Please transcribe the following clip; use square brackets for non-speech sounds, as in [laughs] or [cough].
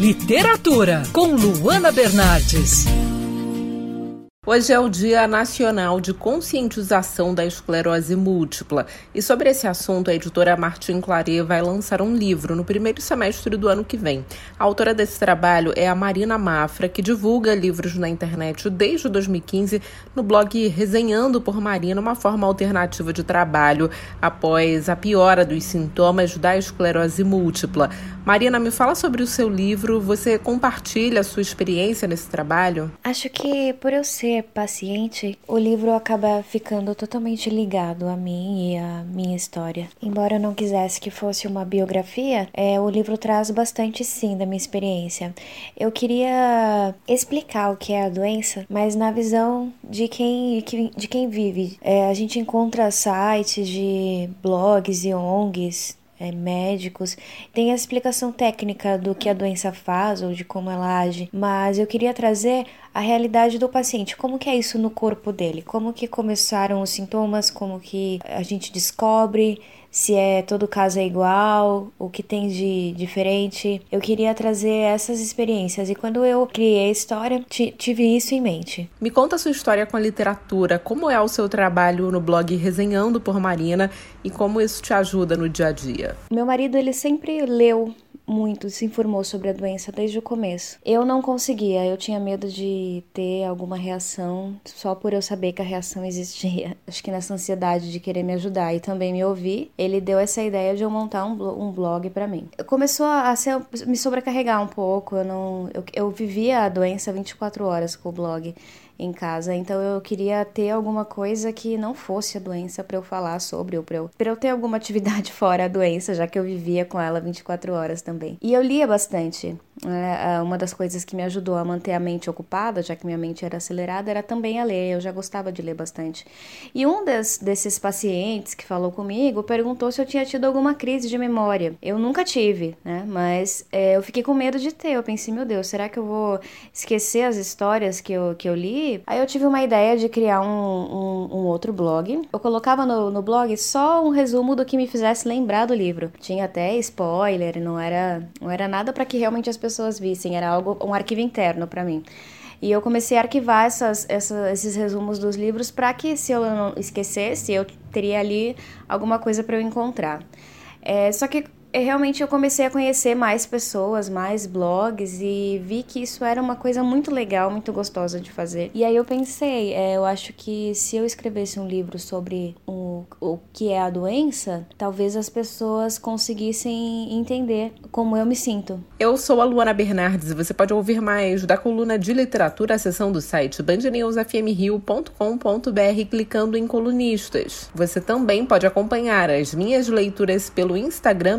Literatura, com Luana Bernardes. Hoje é o Dia Nacional de Conscientização da Esclerose Múltipla e sobre esse assunto a editora Martin Claret vai lançar um livro no primeiro semestre do ano que vem. A autora desse trabalho é a Marina Mafra, que divulga livros na internet desde 2015 no blog Resenhando por Marina, uma forma alternativa de trabalho após a piora dos sintomas da esclerose múltipla. Marina, me fala sobre o seu livro, você compartilha a sua experiência nesse trabalho? Acho que por eu ser paciente, o livro acaba ficando totalmente ligado a mim e a minha história. Embora eu não quisesse que fosse uma biografia, é, o livro traz bastante sim da minha experiência. Eu queria explicar o que é a doença, mas na visão de quem, de quem vive. É, a gente encontra sites de blogs e ONGs é, médicos, tem a explicação técnica do que a doença faz ou de como ela age, mas eu queria trazer a realidade do paciente, como que é isso no corpo dele, como que começaram os sintomas, como que a gente descobre se é todo caso é igual, o que tem de diferente. Eu queria trazer essas experiências. E quando eu criei a história, tive isso em mente. Me conta a sua história com a literatura, como é o seu trabalho no blog Resenhando por Marina? E como isso te ajuda no dia a dia. Meu marido, ele sempre leu muito, se informou sobre a doença desde o começo. Eu não conseguia, eu tinha medo de ter alguma reação só por eu saber que a reação existia. [laughs] Acho que nessa ansiedade de querer me ajudar e também me ouvir, ele deu essa ideia de eu montar um, blog, um blog para mim. Começou a ser, me sobrecarregar um pouco, eu não eu, eu vivia a doença 24 horas com o blog em casa. Então eu queria ter alguma coisa que não fosse a doença para eu falar sobre ou para eu, pra eu ter alguma atividade [laughs] fora a doença, já que eu vivia com ela 24 horas também. E eu lia bastante. É, uma das coisas que me ajudou a manter a mente ocupada, já que minha mente era acelerada, era também a ler. Eu já gostava de ler bastante. E um des, desses pacientes que falou comigo perguntou se eu tinha tido alguma crise de memória. Eu nunca tive, né? Mas é, eu fiquei com medo de ter. Eu pensei, meu Deus, será que eu vou esquecer as histórias que eu, que eu li? Aí eu tive uma ideia de criar um, um, um outro blog. Eu colocava no, no blog só um resumo do que me fizesse lembrar do livro. Tinha até spoiler, não era, não era nada para que realmente as pessoas pessoas vissem, era algo um arquivo interno para mim. E eu comecei a arquivar essas, esses resumos dos livros para que, se eu não esquecesse, eu teria ali alguma coisa para eu encontrar. É, só que é, realmente eu comecei a conhecer mais pessoas, mais blogs e vi que isso era uma coisa muito legal, muito gostosa de fazer. E aí eu pensei, é, eu acho que se eu escrevesse um livro sobre o, o que é a doença, talvez as pessoas conseguissem entender como eu me sinto. Eu sou a Luana Bernardes e você pode ouvir mais da coluna de literatura, a seção do site bandnewsfmrio.com.br clicando em colunistas. Você também pode acompanhar as minhas leituras pelo Instagram